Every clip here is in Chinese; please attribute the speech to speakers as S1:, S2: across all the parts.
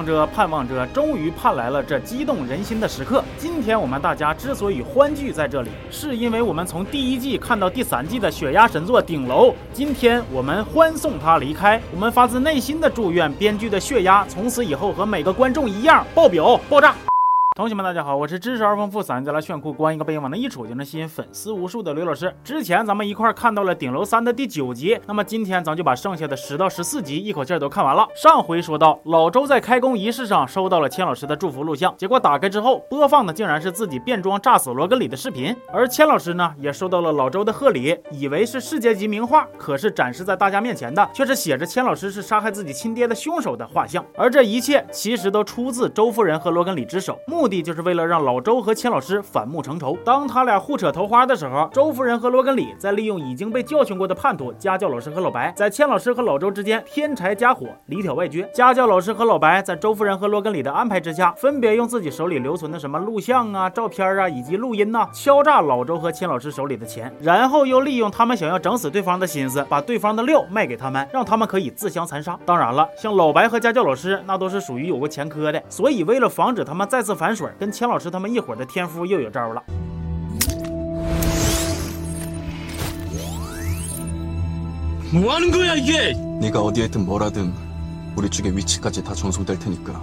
S1: 望着，盼望着，终于盼来了这激动人心的时刻。今天我们大家之所以欢聚在这里，是因为我们从第一季看到第三季的血压神作《顶楼》，今天我们欢送他离开。我们发自内心的祝愿编剧的血压从此以后和每个观众一样爆表爆炸。同学们，大家好，我是知识而丰富、嗓音再来炫酷、光一个背影往那一杵就能吸引粉丝无数的刘老师。之前咱们一块看到了《顶楼三》的第九集，那么今天咱就把剩下的十到十四集一口气都看完了。上回说到，老周在开工仪式上收到了千老师的祝福录像，结果打开之后播放的竟然是自己变装炸死罗根里的视频，而千老师呢也收到了老周的贺礼，以为是世界级名画，可是展示在大家面前的却是写着千老师是杀害自己亲爹的凶手的画像，而这一切其实都出自周夫人和罗根里之手，目的就是为了让老周和千老师反目成仇。当他俩互扯头花的时候，周夫人和罗根里在利用已经被教训过的叛徒家教老师和老白，在千老师和老周之间添柴加火，里挑外撅。家教老师和老白在周夫人和罗根里的安排之下，分别用自己手里留存的什么录像啊、照片啊以及录音呐，敲诈老周和千老师手里的钱，然后又利用他们想要整死对方的心思，把对方的料卖给他们，让他们可以自相残杀。当然了，像老白和家教老师，那都是属于有过前科的，所以为了防止他们再次反 水，跟千老师他们一伙的天夫又有招了。
S2: 뭐 하는 거야 이게?
S3: 네가 어디에 있든 뭐라든 우리 쪽의 위치까지 다 전송될 테니까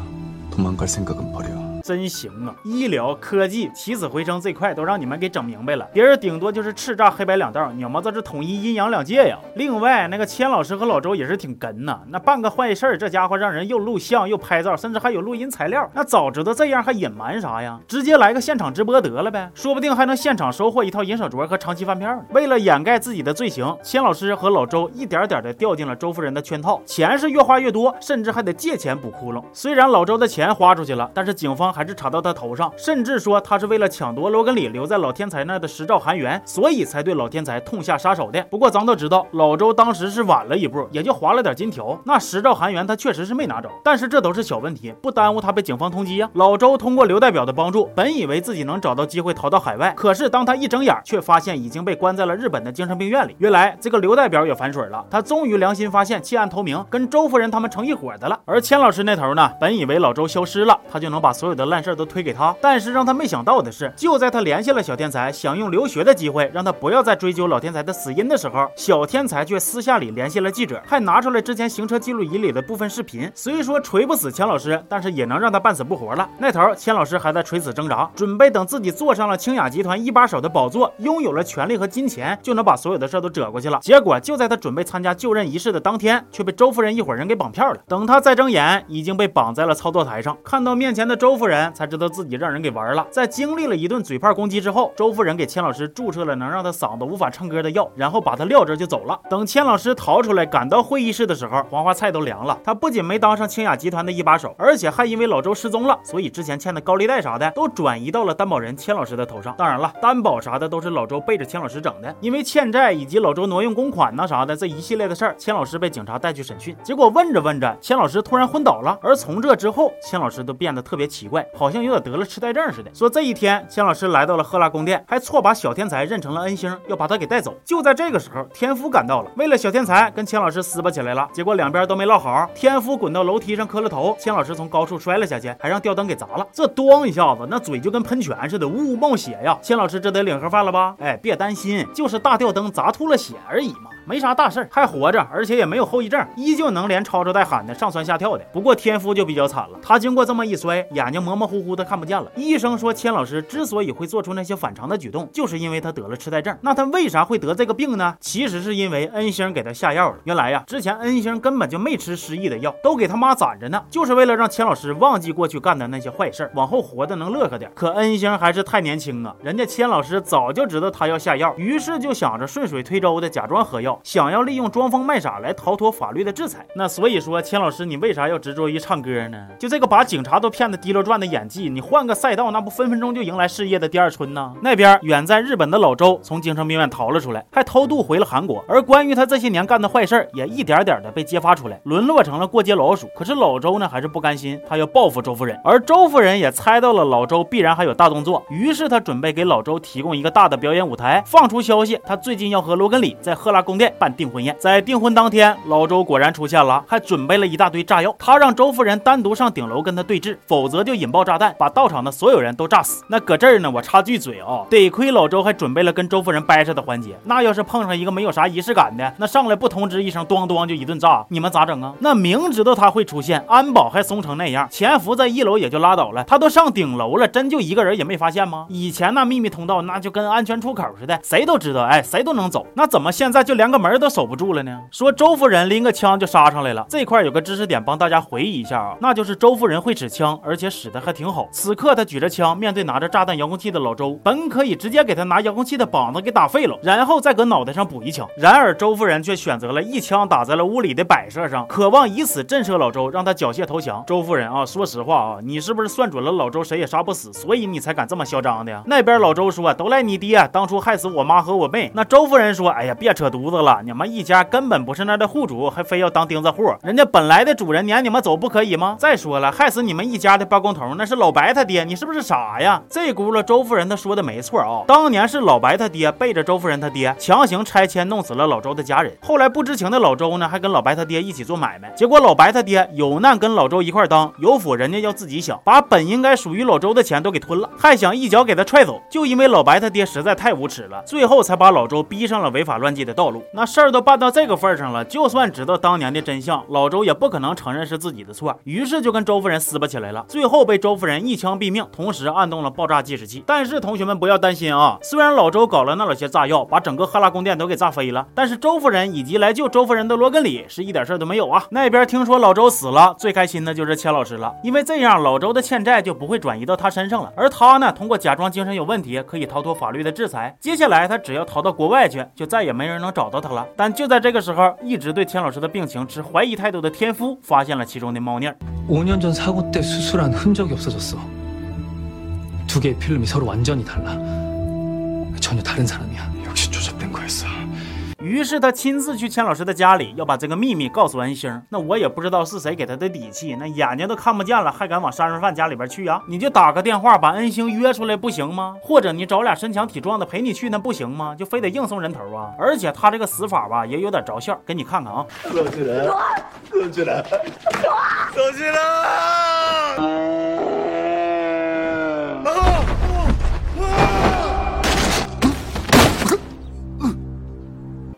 S3: 도망갈 생각은 버려.
S1: 真行啊！医疗科技起死回生这块都让你们给整明白了，别人顶多就是叱咤黑白两道，你们这是统一阴阳两界呀。另外，那个千老师和老周也是挺哏呐，那办个坏事儿，这家伙让人又录像又拍照，甚至还有录音材料。那早知道这样还隐瞒啥呀？直接来个现场直播得了呗，说不定还能现场收获一套银手镯和长期饭票呢。为了掩盖自己的罪行，千老师和老周一点点的掉进了周夫人的圈套，钱是越花越多，甚至还得借钱补窟窿。虽然老周的钱花出去了，但是警方还是查到他头上，甚至说他是为了抢夺罗根里留在老天才那的十兆韩元，所以才对老天才痛下杀手的。不过咱都知道，老周当时是晚了一步，也就划了点金条，那十兆韩元他确实是没拿着。但是这都是小问题，不耽误他被警方通缉呀。老周通过刘代表的帮助，本以为自己能找到机会逃到海外，可是当他一睁眼，却发现已经被关在了日本的精神病院里。原来这个刘代表也反水了，他终于良心发现，弃暗投明，跟周夫人他们成一伙的了。而千老师那头呢，本以为老周消失了，他就能把所有的烂事儿都推给他。但是让他没想到的是，就在他联系了小天才，想用留学的机会让他不要再追究老天才的死因的时候，小天才却私下里联系了记者，还拿出来之前行车记录仪里的部分视频。虽说锤不死钱老师，但是也能让他半死不活了。那头钱老师还在垂死挣扎，准备等自己坐上了清雅集团一把手的宝座，拥有了权力和金钱，就能把所有的事都遮过去了。结果就在他准备参加就任仪式的当天，却被周夫人一伙人给绑票了。等他再睁眼，已经被绑在了操作台上。看到面前的周夫人，才知道自己让人给玩了。在经历了一顿嘴炮攻击之后，周夫人给千老师注射了能让他嗓子无法唱歌的药，然后把他撂这就走了。等千老师逃出来，赶到会议室的时候，黄花菜都凉了。他不仅没当上清雅集团的一把手，而且还因为老周失踪了，所以之前欠的高利贷啥的都转移到了担保人千老师的头上。当然了，担保啥的都是老周背着千老师整的，因为欠债以及老周挪用公款呐啥的这一系列的事儿，千老师被警察带去审讯。结果问着问着，千老师突然昏倒了，而从这之后，千老师都变得特别奇怪，好像有点得了痴呆症似的。说这一天，千老师来到了赫拉宫殿，还错把小天才认成了恩星，要把他给带走。就在这个时候，天夫赶到了，为了小天才跟千老师撕巴起来了。结果两边都没落好，天夫滚到楼梯上磕了头，千老师从高处摔了下去，还让吊灯给砸了。这咣一下子，那嘴就跟喷泉似的，呜呜冒血呀！千老师这得领盒饭了吧？哎，别担心，就是大吊灯砸吐了血而已嘛。没啥大事儿，还活着，而且也没有后遗症，依旧能连吵吵带喊的上蹿下跳的。不过天夫就比较惨了，他经过这么一摔，眼睛模模糊糊的看不见了。医生说，千老师之所以会做出那些反常的举动，就是因为他得了痴呆症。那他为啥会得这个病呢？其实是因为恩星给他下药了。原来呀，之前恩星根本就没吃失忆的药，都给他妈攒着呢，就是为了让千老师忘记过去干的那些坏事儿，往后活的能乐呵点。可恩星还是太年轻啊，人家千老师早就知道他要下药，于是就想着顺水推舟的假装喝药。想要利用装疯卖傻来逃脱法律的制裁。那所以说，千老师，你为啥要执着于唱歌呢？就这个把警察都骗得滴溜转的演技，你换个赛道，那不分分钟就迎来事业的第二春呢？那边远在日本的老周从精神病院逃了出来，还偷渡回了韩国。而关于他这些年干的坏事儿，也一点点的被揭发出来，沦落成了过街老鼠。可是老周呢，还是不甘心，他要报复周夫人。而周夫人也猜到了老周必然还有大动作，于是他准备给老周提供一个大的表演舞台，放出消息，他最近要和罗根里在赫拉宫殿。县办订婚宴。在订婚当天，老周果然出现了，还准备了一大堆炸药。他让周夫人单独上顶楼跟他对峙，否则就引爆炸弹，把到场的所有人都炸死。那搁这儿呢，我插句嘴啊，得亏老周还准备了跟周夫人掰扯的环节。那要是碰上一个没有啥仪式感的，那上来不通知一声，咣咣就一顿炸，你们咋整啊？那明知道他会出现，安保还怂成那样，潜伏在一楼也就拉倒了，他都上顶楼了，真就一个人也没发现吗？以前那秘密通道那就跟安全出口似的，谁都知道，哎，谁都能走。那怎么现在就连个门都守不住了呢？说周夫人拎个枪就杀上来了，这块有个知识点帮大家回忆一下啊，那就是周夫人会使枪，而且使得还挺好。此刻她举着枪，面对拿着炸弹遥控器的老周，本可以直接给他拿遥控器的膀子给打废了，然后再搁脑袋上补一枪。然而周夫人却选择了一枪打在了屋里的摆设上，渴望以此震慑老周，让他缴械投降。周夫人啊，说实话啊，你是不是算准了老周谁也杀不死，所以你才敢这么嚣张的呀？那边老周说，都赖你爹，当初害死我妈和我妹。那周夫人说，哎呀，别扯犊子了，你们一家根本不是那的户主，还非要当钉子户，人家本来的主人撵你们走不可以吗？再说了，害死你们一家的包工头那是老白他爹，你是不是傻呀？这轱辘周夫人她说的没错啊，当年是老白他爹背着周夫人他爹强行拆迁弄死了老周的家人，后来不知情的老周呢，还跟老白他爹一起做买卖，结果老白他爹有难跟老周一块当，有福人家要自己享，把本应该属于老周的钱都给吞了，还想一脚给他踹走，就因为老白他爹实在太无耻了，最后才把老周逼上了违法乱纪的道路。那事儿都办到这个份上了，就算知道当年的真相，老周也不可能承认是自己的错，于是就跟周夫人撕巴起来了，最后被周夫人一枪毙命，同时按动了爆炸计时器。但是同学们不要担心啊，虽然老周搞了那老些炸药，把整个赫拉宫殿都给炸飞了，但是周夫人以及来救周夫人的罗根里是一点事儿都没有啊。那边听说老周死了，最开心的就是钱老师了，因为这样老周的欠债就不会转移到他身上了，而他呢，通过假装精神有问题，可以逃脱法律的制裁。接下来他只要逃到国外去，就再也没人能找到他了。但就在这个时候，一直对钱老师的病情持怀疑态度的天夫发现了其中的猫腻儿。
S2: 5년 전 사고 때 수술한 흔적이 없어졌어. 두 개의 필름이 서로 완전히 달라. 전혀 다른 사람이야.
S1: 于是他亲自去钱老师的家里，要把这个秘密告诉恩星。那我也不知道是谁给他的底气，那眼睛都看不见了，还敢往杀人犯家里边去啊？你就打个电话把恩星约出来不行吗？或者你找俩身强体壮的陪你去，那不行吗？就非得硬送人头啊？而且他这个死法吧，也有点着笑，给你看看啊。走起来，走起来，走起来。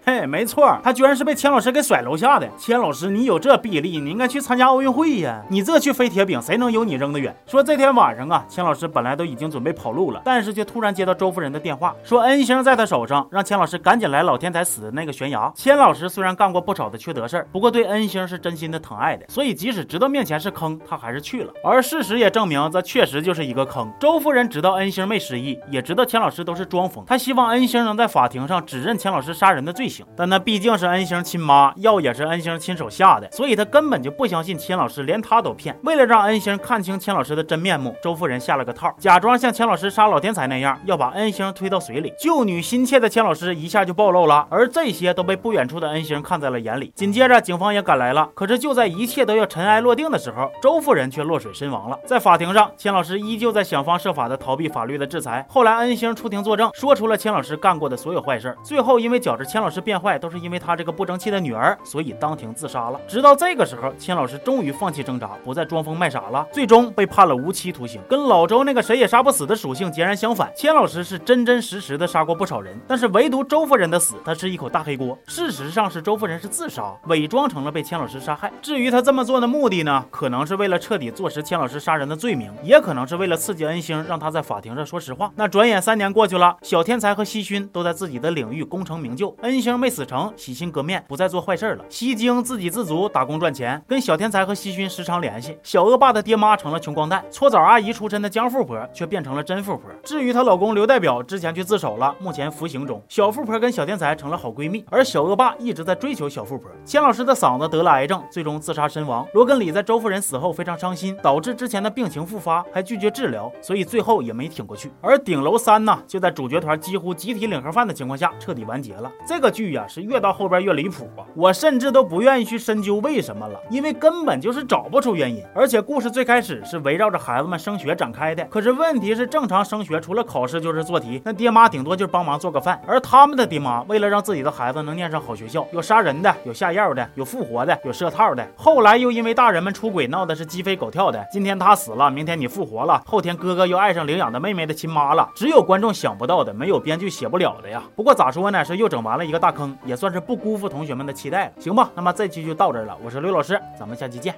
S1: 嘿，没错，他居然是被钱老师给甩楼下的。钱老师，你有这臂力，你应该去参加奥运会呀！你这去飞铁饼，谁能有你扔得远？说这天晚上啊，钱老师本来都已经准备跑路了，但是却突然接到周夫人的电话，说恩星在他手上，让钱老师赶紧来老天才死的那个悬崖。钱老师虽然干过不少的缺德事儿，不过对恩星是真心的疼爱的，所以即使知道面前是坑，他还是去了。而事实也证明，这确实就是一个坑。周夫人知道恩星没失忆，也知道钱老师都是装疯，她希望恩星能在法庭上指认钱老师杀人的罪行。但那毕竟是恩星亲妈，药也是恩星亲手下的，所以他根本就不相信钱老师连他都骗。为了让恩星看清钱老师的真面目，周夫人下了个套，假装像钱老师杀老天才那样，要把恩星推到水里。救女心切的钱老师一下就暴露了，而这些都被不远处的恩星看在了眼里。紧接着，警方也赶来了。可是就在一切都要尘埃落定的时候，周夫人却落水身亡了。在法庭上，钱老师依旧在想方设法的逃避法律的制裁。后来，恩星出庭作证，说出了钱老师干过的所有坏事。最后，因为觉着钱老师变坏都是因为他这个不争气的女儿，所以当庭自杀了。直到这个时候，千老师终于放弃挣扎，不再装疯卖傻了，最终被判了无期徒刑。跟老周那个谁也杀不死的属性截然相反，千老师是真真实实的杀过不少人，但是唯独周夫人的死，他是一口大黑锅。事实上是周夫人是自杀，伪装成了被千老师杀害。至于他这么做的目的呢，可能是为了彻底坐实千老师杀人的罪名，也可能是为了刺激恩星，让他在法庭上说实话。那转眼三年过去了，小天才和西勋都在自己的领域功成名就，恩星没死成，洗心革面，不再做坏事了。西京自给自足，打工赚钱，跟小天才和西勋时常联系。小恶霸的爹妈成了穷光蛋，搓澡阿姨出身的江富婆却变成了真富婆。至于她老公刘代表，之前去自首了，目前服刑中。小富婆跟小天才成了好闺蜜，而小恶霸一直在追求小富婆。钱老师的嗓子得了癌症，最终自杀身亡。罗根里在周夫人死后非常伤心，导致之前的病情复发，还拒绝治疗，所以最后也没挺过去。而顶楼三呢，就在主角团几乎集体领盒饭的情况下彻底完结了。这个剧呀、是越到后边越离谱啊！我甚至都不愿意去深究为什么了，因为根本就是找不出原因。而且故事最开始是围绕着孩子们升学展开的，可是问题是，正常升学除了考试就是做题，那爹妈顶多就是帮忙做个饭。而他们的爹妈为了让自己的孩子能念上好学校，有杀人的，有下药的，有复活的，有设套的。后来又因为大人们出轨闹的是鸡飞狗跳的，今天他死了，明天你复活了，后天哥哥又爱上领养的妹妹的亲妈了。只有观众想不到的，没有编剧写不了的呀。不过咋说呢，是又整完了一个大大坑，也算是不辜负同学们的期待了。行吧，那么这期就到这儿了，我是刘老师，咱们下期见，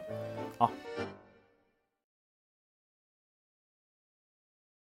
S1: 好。